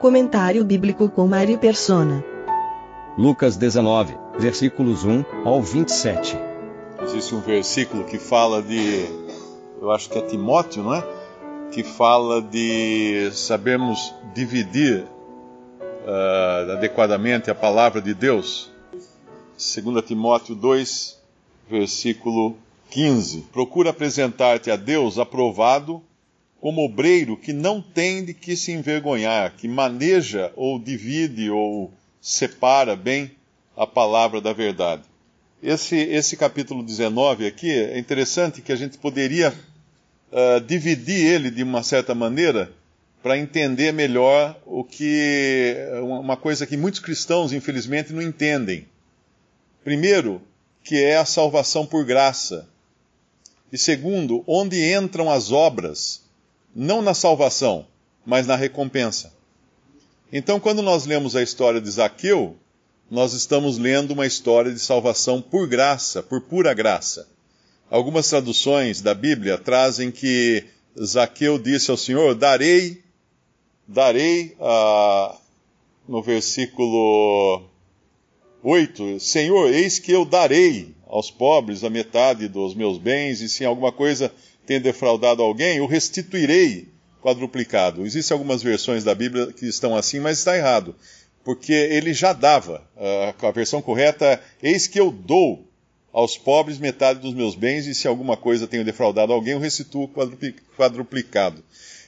Comentário bíblico com Mari Persona. Lucas 19, versículos 1 ao 27. Existe um versículo que fala de, eu acho que é Timóteo, não é? Que fala de sabermos dividir uh, adequadamente a palavra de Deus. 2 Timóteo 2, versículo 15. Procura apresentar-te a Deus aprovado como obreiro que não tem de que se envergonhar, que maneja ou divide ou separa bem a palavra da verdade. Esse, esse capítulo 19 aqui é interessante que a gente poderia uh, dividir ele de uma certa maneira para entender melhor o que uma coisa que muitos cristãos infelizmente não entendem. Primeiro, que é a salvação por graça. E segundo, onde entram as obras, não na salvação, mas na recompensa. Então, quando nós lemos a história de Zaqueu, nós estamos lendo uma história de salvação por graça, por pura graça. Algumas traduções da Bíblia trazem que Zaqueu disse ao Senhor: Darei, darei, ah, no versículo 8: Senhor, eis que eu darei aos pobres a metade dos meus bens, e se alguma coisa tenho defraudado alguém, o restituirei quadruplicado. Existem algumas versões da Bíblia que estão assim, mas está errado porque ele já dava. A versão correta é: Eis que eu dou aos pobres metade dos meus bens, e se alguma coisa tenho defraudado alguém, eu restituo quadruplicado.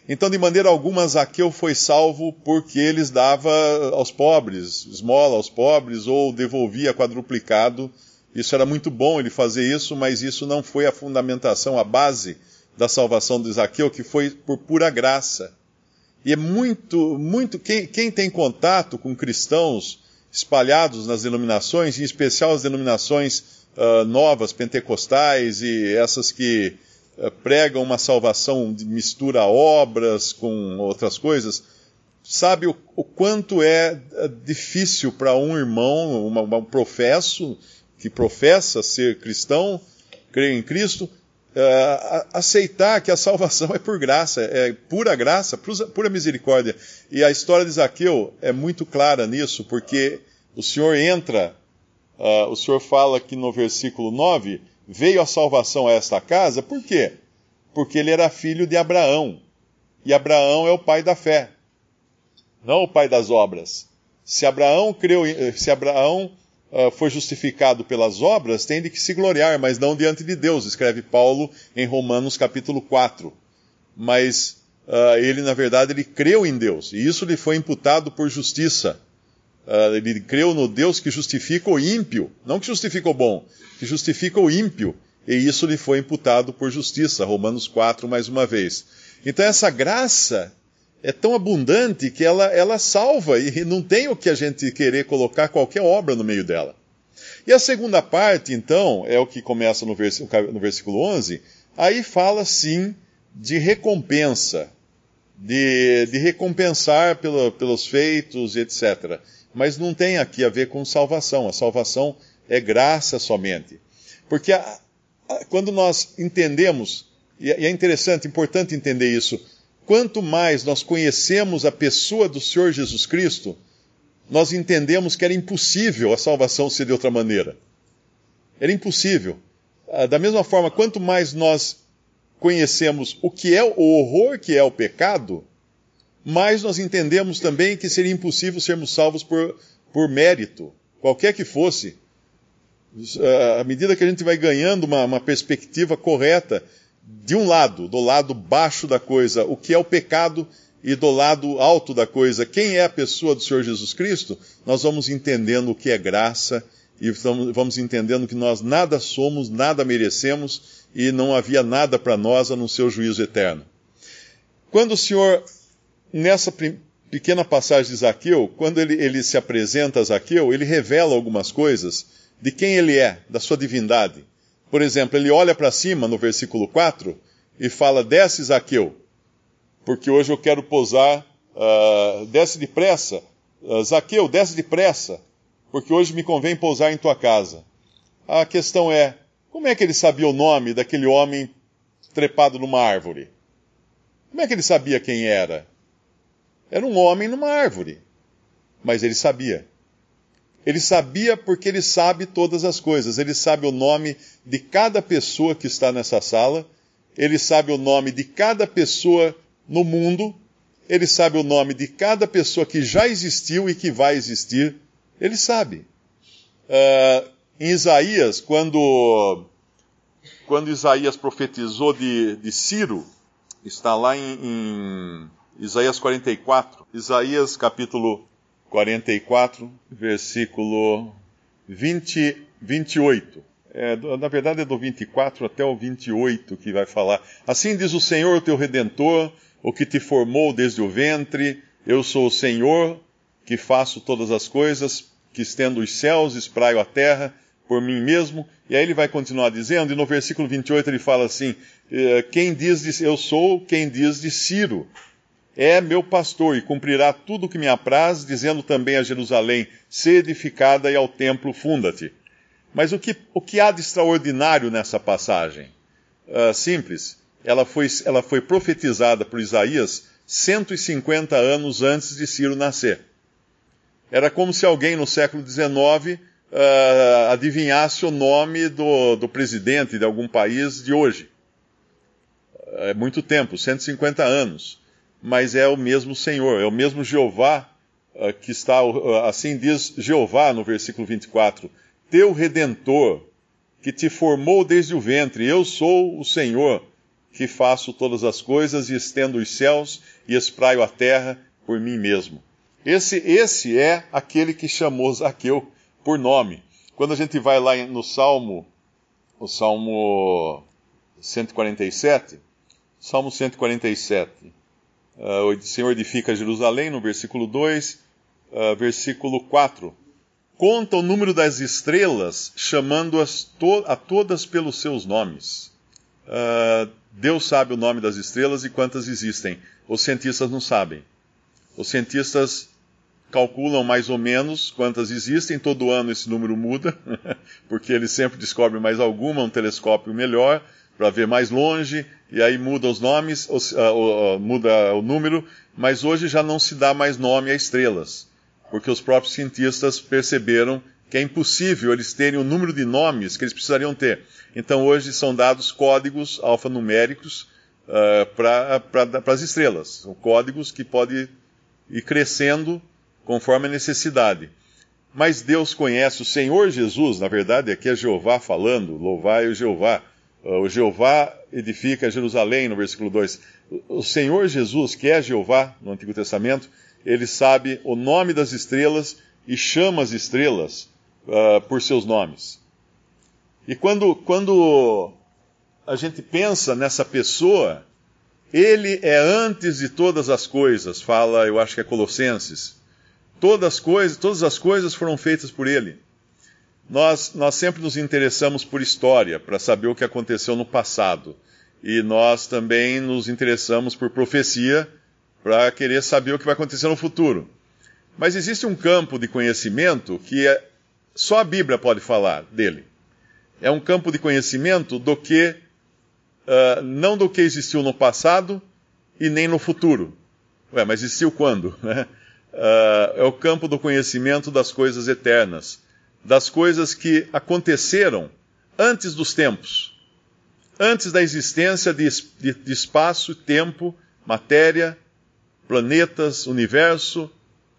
Então, de maneira alguma, Zaqueu foi salvo porque eles dava aos pobres, esmola aos pobres, ou devolvia quadruplicado. Isso era muito bom ele fazer isso, mas isso não foi a fundamentação, a base da salvação de Zaqueu, que foi por pura graça. E é muito, muito. Quem, quem tem contato com cristãos espalhados nas denominações, em especial as denominações uh, novas, pentecostais e essas que uh, pregam uma salvação de mistura obras com outras coisas, sabe o, o quanto é difícil para um irmão, uma, um professo, que professa ser cristão, crer em Cristo, Uh, aceitar que a salvação é por graça, é pura graça, pura misericórdia. E a história de Zaqueu é muito clara nisso, porque o Senhor entra, uh, o Senhor fala aqui no versículo 9: veio a salvação a esta casa, por quê? Porque ele era filho de Abraão. E Abraão é o pai da fé, não o pai das obras. Se Abraão creu, se Abraão uh, foi justificado pelas obras, tem de que se gloriar, mas não diante de Deus, escreve Paulo em Romanos capítulo 4. Mas uh, ele, na verdade, ele creu em Deus, e isso lhe foi imputado por justiça. Uh, ele creu no Deus que justifica o ímpio, não que justifica o bom, que justifica o ímpio, e isso lhe foi imputado por justiça. Romanos 4, mais uma vez. Então, essa graça é tão abundante que ela, ela salva e não tem o que a gente querer colocar qualquer obra no meio dela. E a segunda parte, então, é o que começa no, vers no versículo 11, aí fala sim de recompensa, de, de recompensar pelo, pelos feitos, etc. Mas não tem aqui a ver com salvação, a salvação é graça somente. Porque a, a, quando nós entendemos, e é interessante, importante entender isso, quanto mais nós conhecemos a pessoa do Senhor Jesus Cristo, nós entendemos que era impossível a salvação ser de outra maneira. Era impossível. Ah, da mesma forma, quanto mais nós conhecemos o que é o horror que é o pecado, mais nós entendemos também que seria impossível sermos salvos por, por mérito, qualquer que fosse. Ah, à medida que a gente vai ganhando uma, uma perspectiva correta de um lado, do lado baixo da coisa, o que é o pecado, e do lado alto da coisa, quem é a pessoa do Senhor Jesus Cristo, nós vamos entendendo o que é graça e vamos entendendo que nós nada somos, nada merecemos e não havia nada para nós a não ser o juízo eterno. quando o Senhor, nessa pequena passagem de Zaqueu, quando ele, ele se apresenta a Zaqueu, ele revela algumas coisas de quem ele é, da sua divindade. Por exemplo, ele olha para cima no versículo 4 e fala: Desce, Zaqueu, porque hoje eu quero pousar, uh, desce depressa. Uh, Zaqueu, desce depressa, porque hoje me convém pousar em tua casa. A questão é: como é que ele sabia o nome daquele homem trepado numa árvore? Como é que ele sabia quem era? Era um homem numa árvore. Mas ele sabia. Ele sabia porque ele sabe todas as coisas. Ele sabe o nome de cada pessoa que está nessa sala. Ele sabe o nome de cada pessoa no mundo. Ele sabe o nome de cada pessoa que já existiu e que vai existir. Ele sabe. Uh, em Isaías, quando, quando Isaías profetizou de, de Ciro, está lá em, em Isaías 44, Isaías capítulo 44, versículo 20, 28. É, na verdade é do 24 até o 28 que vai falar. Assim diz o Senhor, teu redentor, o que te formou desde o ventre. Eu sou o Senhor, que faço todas as coisas, que estendo os céus, espraio a terra, por mim mesmo. E aí ele vai continuar dizendo, e no versículo 28 ele fala assim: eh, Quem diz de eu sou, quem diz de Ciro, é meu pastor e cumprirá tudo o que me apraz, dizendo também a Jerusalém: Se edificada e ao templo funda-te. Mas o que, o que há de extraordinário nessa passagem? Uh, simples. Ela foi, ela foi profetizada por Isaías 150 anos antes de Ciro nascer. Era como se alguém no século XIX uh, adivinhasse o nome do, do presidente de algum país de hoje. É muito tempo 150 anos. Mas é o mesmo Senhor, é o mesmo Jeová uh, que está, uh, assim diz Jeová no versículo 24: Teu redentor, que te formou desde o ventre, eu sou o Senhor, que faço todas as coisas e estendo os céus e espraio a terra por mim mesmo. Esse, esse é aquele que chamou Zaqueu por nome. Quando a gente vai lá no Salmo, o Salmo 147, Salmo 147, uh, o Senhor edifica Jerusalém, no versículo 2, uh, versículo 4. Conta o número das estrelas, chamando-as to a todas pelos seus nomes. Uh, Deus sabe o nome das estrelas e quantas existem. Os cientistas não sabem. Os cientistas calculam mais ou menos quantas existem, todo ano esse número muda, porque eles sempre descobrem mais alguma, um telescópio melhor, para ver mais longe, e aí muda os nomes, uh, uh, muda o número, mas hoje já não se dá mais nome a estrelas, porque os próprios cientistas perceberam que é impossível eles terem o número de nomes que eles precisariam ter. Então hoje são dados códigos alfanuméricos uh, para as estrelas, são códigos que podem ir crescendo conforme a necessidade. Mas Deus conhece o Senhor Jesus, na verdade, aqui é Jeová falando, louvai o Jeová. Ah, o Jeová edifica Jerusalém, no versículo 2. O Senhor Jesus, que é Jeová no Antigo Testamento, ele sabe o nome das estrelas e chama as estrelas uh, por seus nomes. E quando, quando a gente pensa nessa pessoa, ele é antes de todas as coisas, fala, eu acho que é Colossenses. Todas as coisas, todas as coisas foram feitas por ele. Nós, nós sempre nos interessamos por história, para saber o que aconteceu no passado. E nós também nos interessamos por profecia, para querer saber o que vai acontecer no futuro. Mas existe um campo de conhecimento que é, só a Bíblia pode falar dele. É um campo de conhecimento do que, uh, não do que existiu no passado e nem no futuro. Ué, mas existiu quando? Uh, é o campo do conhecimento das coisas eternas, das coisas que aconteceram antes dos tempos, antes da existência de, de, de espaço, tempo, matéria, planetas, universo.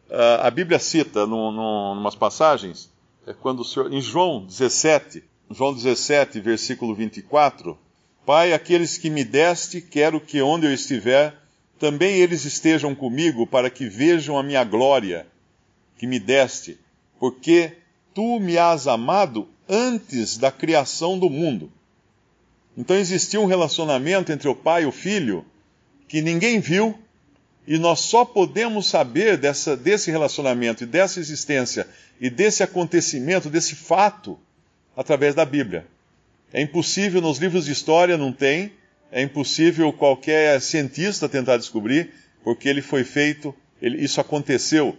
Uh, a Bíblia cita num, num, umas passagens, é quando o Senhor, em João 17, João 17, versículo 24, Pai, aqueles que me deste, quero que onde eu estiver, também eles estejam comigo para que vejam a minha glória que me deste, porque tu me has amado antes da criação do mundo. Então existia um relacionamento entre o pai e o filho que ninguém viu, e nós só podemos saber dessa, desse relacionamento e dessa existência e desse acontecimento, desse fato, através da Bíblia. É impossível, nos livros de história não tem, é impossível qualquer cientista tentar descobrir, porque ele foi feito, ele, isso aconteceu,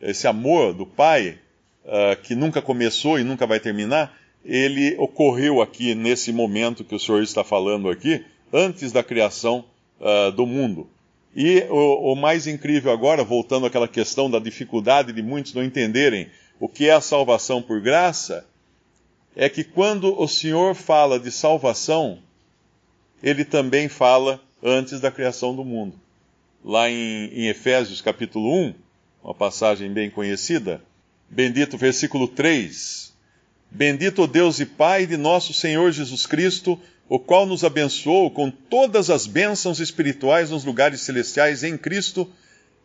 esse amor do Pai, uh, que nunca começou e nunca vai terminar, ele ocorreu aqui nesse momento que o Senhor está falando aqui, antes da criação uh, do mundo. E o, o, mais incrível agora, voltando àquela questão da dificuldade de muitos não entenderem o que é a salvação por graça, é que quando o Senhor fala de salvação, ele também fala antes da criação do mundo. Lá em, em Efésios capítulo 1, uma passagem bem conhecida, bendito versículo 3. Bendito o Deus e Pai de nosso Senhor Jesus Cristo, o qual nos abençoou com todas as bênçãos espirituais nos lugares celestiais em Cristo,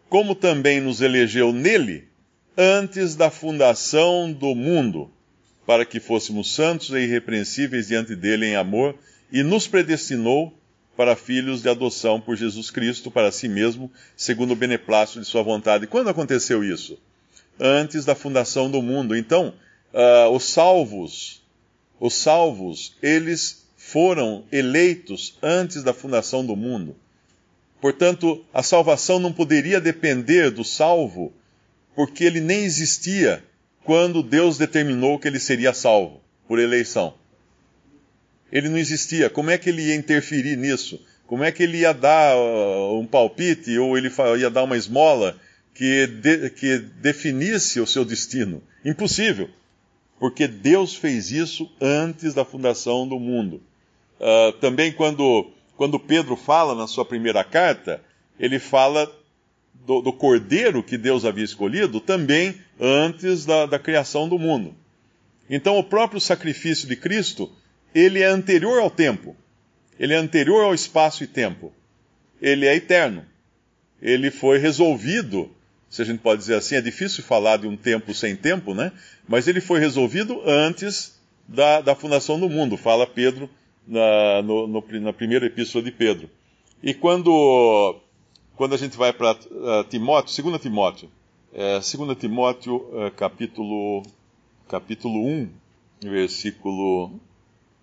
como também nos elegeu nele antes da fundação do mundo, para que fôssemos santos e irrepreensíveis diante dele em amor, e nos predestinou para filhos de adoção por Jesus Cristo para si mesmo, segundo o beneplácito de sua vontade. Quando aconteceu isso? Antes da fundação do mundo. Então, uh, os salvos, os salvos, eles foram eleitos antes da fundação do mundo. Portanto, a salvação não poderia depender do salvo, porque ele nem existia quando Deus determinou que ele seria salvo por eleição. Ele não existia. Como é que ele ia interferir nisso? Como é que ele ia dar uh, um palpite ou ele ia dar uma esmola que, de, que definisse o seu destino? Impossível. Porque Deus fez isso antes da fundação do mundo. Uh, também quando, quando Pedro fala na sua primeira carta, ele fala do, do cordeiro que Deus havia escolhido também antes da, da criação do mundo. Então o próprio sacrifício de Cristo, ele é anterior ao tempo. Ele é anterior ao espaço e tempo. Ele é eterno. Ele foi resolvido, se a gente pode dizer assim, é difícil falar de um tempo sem tempo, né? Mas ele foi resolvido antes da, da fundação do mundo, fala Pedro na, no, no, na primeira epístola de Pedro. E quando, quando a gente vai para uh, Timóteo, 2 Timóteo, é, 2 Timóteo uh, capítulo, capítulo 1, versículo,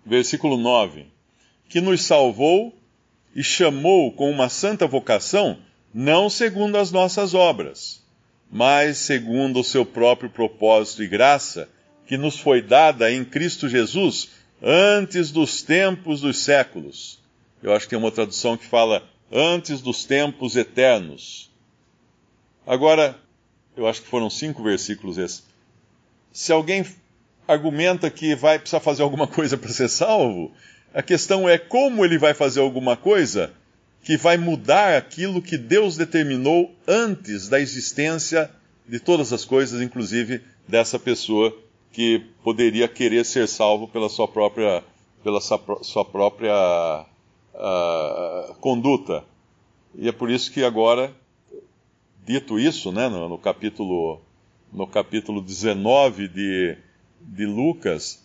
versículo 9, que nos salvou e chamou com uma santa vocação, não segundo as nossas obras, mas segundo o seu próprio propósito e graça, que nos foi dada em Cristo Jesus antes dos tempos dos séculos. Eu acho que tem uma tradução que fala antes dos tempos eternos. Agora, eu acho que foram cinco versículos esses. Se alguém argumenta que vai precisar fazer alguma coisa para ser salvo, a questão é como ele vai fazer alguma coisa que vai mudar aquilo que Deus determinou antes da existência de todas as coisas, inclusive dessa pessoa que poderia querer ser salvo pela sua própria, pela sua, própria uh, conduta. E é por isso que agora, dito isso, né, no, no capítulo, no capítulo 19 de, de Lucas,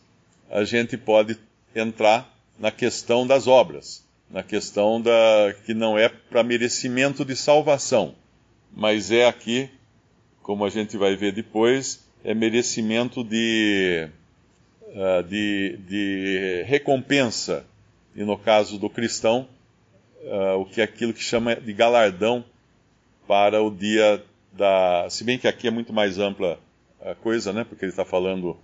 a gente pode entrar na questão das obras, na questão da que não é para merecimento de salvação, mas é aqui, como a gente vai ver depois, é merecimento de, uh, de, de, recompensa, e no caso do cristão, uh, o que é aquilo que chama de galardão para o dia da. Se bem que aqui é muito mais ampla a coisa, né? Porque ele está falando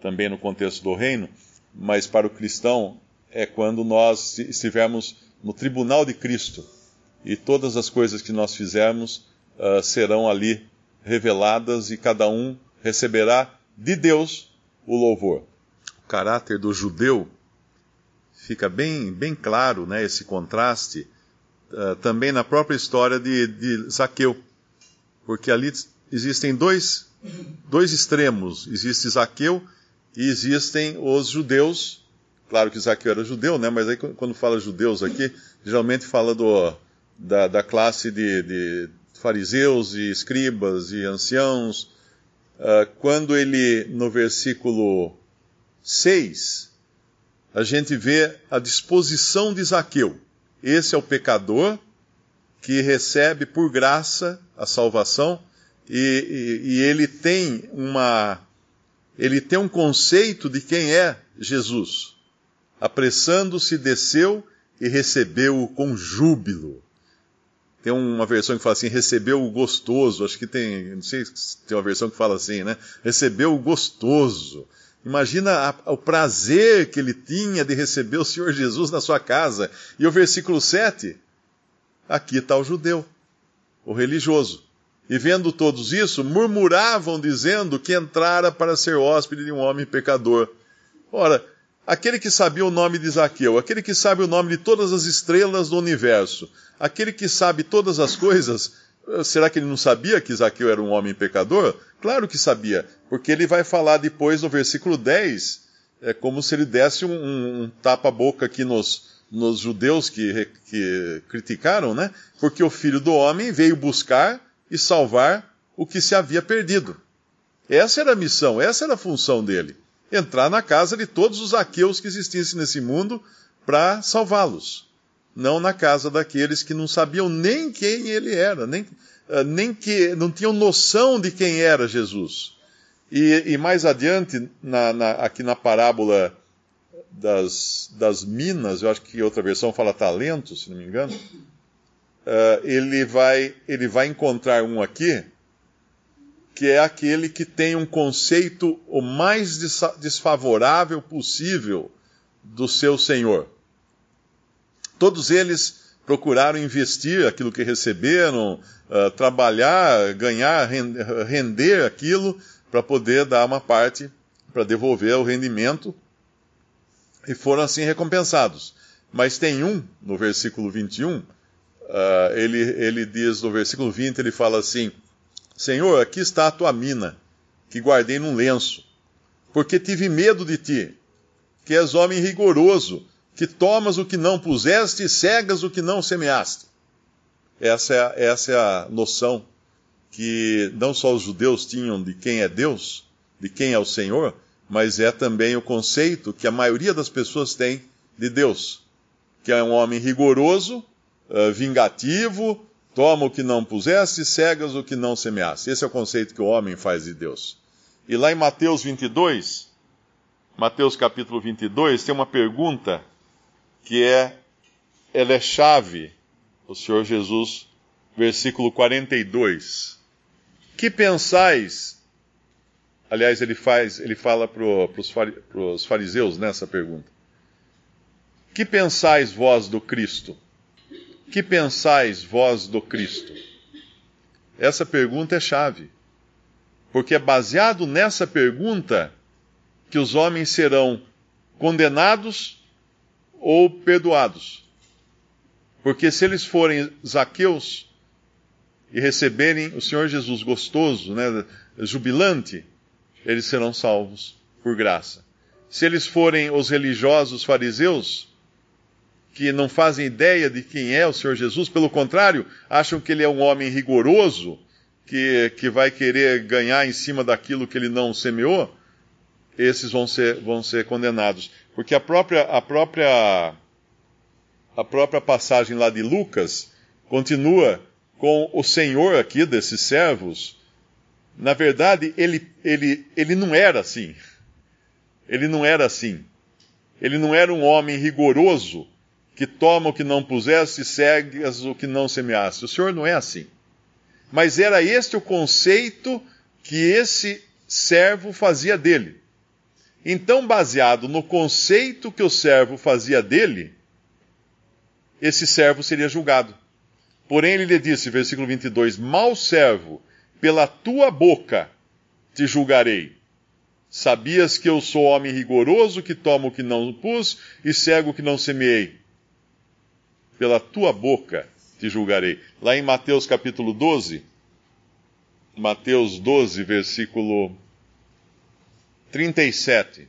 também no contexto do reino, mas para o cristão é quando nós estivermos no tribunal de Cristo e todas as coisas que nós fizermos uh, serão ali reveladas e cada um receberá de Deus o louvor. O caráter do judeu fica bem, bem claro, né, esse contraste, uh, também na própria história de, de Zaqueu, porque ali existem dois, dois extremos: existe Zaqueu e existem os judeus. Claro que Zaqueu era judeu, né, mas aí quando fala judeus aqui, geralmente fala do, da, da classe de, de fariseus e escribas e anciãos, uh, quando ele, no versículo 6, a gente vê a disposição de Zaqueu. Esse é o pecador que recebe por graça a salvação e, e, e ele tem uma ele tem um conceito de quem é Jesus. Apressando-se, desceu e recebeu-o com júbilo. Tem uma versão que fala assim, recebeu o gostoso. Acho que tem, não sei se tem uma versão que fala assim, né? Recebeu o gostoso. Imagina a, o prazer que ele tinha de receber o Senhor Jesus na sua casa. E o versículo 7, aqui está o judeu, o religioso. E vendo todos isso, murmuravam, dizendo que entrara para ser hóspede de um homem pecador. Ora, aquele que sabia o nome de Zaqueu, aquele que sabe o nome de todas as estrelas do universo, aquele que sabe todas as coisas, será que ele não sabia que Zaqueu era um homem pecador? Claro que sabia, porque ele vai falar depois no versículo 10, é como se ele desse um, um, um tapa-boca aqui nos, nos judeus que, que criticaram, né? Porque o filho do homem veio buscar e salvar o que se havia perdido. Essa era a missão, essa era a função dele. Entrar na casa de todos os aqueus que existissem nesse mundo para salvá-los. Não na casa daqueles que não sabiam nem quem ele era, nem, eh, nem que não tinham noção de quem era Jesus. E, e mais adiante, na, na, aqui na parábola das, das minas, eu acho que outra versão fala talento, se não me engano, uh, ele, vai, ele vai encontrar um aqui, que é aquele que tem um conceito o mais desfavorável possível do seu Senhor. Todos eles procuraram investir aquilo que receberam, uh, trabalhar, ganhar, render aquilo para poder dar uma parte para devolver o rendimento e foram assim recompensados. Mas tem um, no versículo 21, Uh, ele, ele diz no versículo 20, ele fala assim: Senhor, aqui está a tua mina, que guardei num lenço, porque tive medo de ti, que és homem rigoroso, que tomas o que não puseste e cegas o que não semeaste. Essa é, a, essa é a noção que não só os judeus tinham de quem é Deus, de quem é o Senhor, mas é também o conceito que a maioria das pessoas tem de Deus, que é um homem rigoroso, uh, vingativo, toma o que não puseste, cegas o que não semeaste. Esse é o conceito que o homem faz de Deus. E lá em Mateus 22, Mateus capítulo 22, tem uma pergunta que é, ela é chave, o Senhor Jesus, versículo 42. Que pensais? Aliás, ele faz, ele fala para os fariseus nessa pergunta. Que pensais vós do Cristo? Que pensais vós do Cristo? Essa pergunta é chave, porque é baseado nessa pergunta que os homens serão condenados ou perdoados. Porque se eles forem Zaqueus e receberem o Senhor Jesus gostoso, né, jubilante, eles serão salvos por graça. Se eles forem os religiosos fariseus, que não fazem ideia de quem é o Senhor Jesus, pelo contrário, acham que ele é um homem rigoroso, que, que vai querer ganhar em cima daquilo que ele não semeou, esses vão ser, vão ser condenados. Porque a própria, a própria, a própria passagem lá de Lucas continua com o Senhor aqui desses servos. Na verdade, ele, ele, ele não era assim. Ele não era assim. Ele não era um homem rigoroso que toma o que não pusesse e segue o que não semeasse. O Senhor não é assim. Mas era este o conceito que esse servo fazia dele. Então, baseado no conceito que o servo fazia dele, esse servo seria julgado. Porém, ele lhe disse, versículo 22, Mal servo, pela tua boca te julgarei. Sabias que eu sou homem rigoroso, que tomo o que não pus e cego o que não semeei pela tua boca te julgarei. Lá em Mateus capítulo 12, Mateus 12, versículo 37.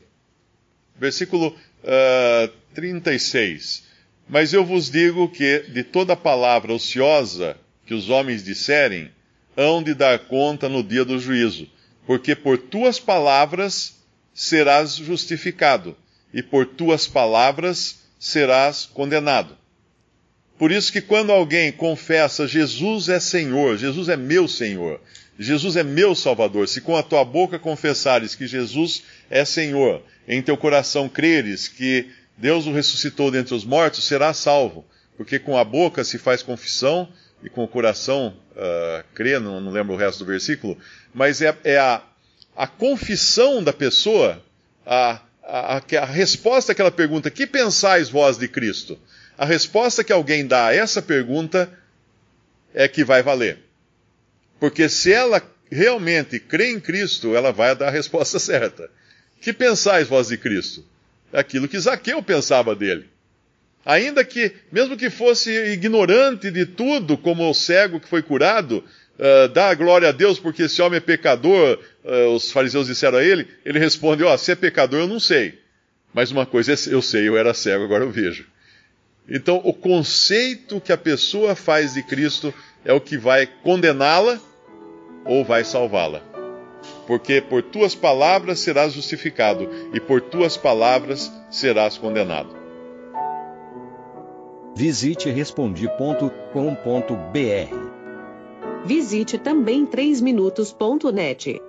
Versículo uh, ah, 36. Mas eu vos digo que de toda palavra ociosa que os homens disserem, hão de dar conta no dia do juízo, porque por tuas palavras serás justificado, e por tuas palavras serás condenado. Por isso que quando alguém confessa Jesus é Senhor, Jesus é meu Senhor, Jesus é meu Salvador, se com a tua boca confessares que Jesus é Senhor, em teu coração creres que Deus o ressuscitou dentre os mortos, será salvo. Porque com a boca se faz confissão e com o coração uh, crê, não, não, lembro o resto do versículo, mas é, é a, a confissão da pessoa, a, a, a, resposta àquela pergunta: Que pensais vós de Cristo? A resposta que alguém dá a essa pergunta é que vai valer. Porque se ela realmente crê em Cristo, ela vai dar a resposta certa. Que pensais vós de Cristo? É aquilo que Zaqueu pensava dele. Ainda que, mesmo que fosse ignorante de tudo, como o cego que foi curado, uh, dá glória a Deus porque esse homem é pecador, uh, os fariseus disseram a ele, ele responde, ó, oh, se é pecador eu não sei. Mas uma coisa eu sei, eu era cego, agora eu vejo. Então, o conceito que a pessoa faz de Cristo é o que vai condená-la ou vai salvá-la. Porque por tuas palavras serás justificado e por tuas palavras serás condenado. Visite respondi.com.br. Visite também 3minutos.net.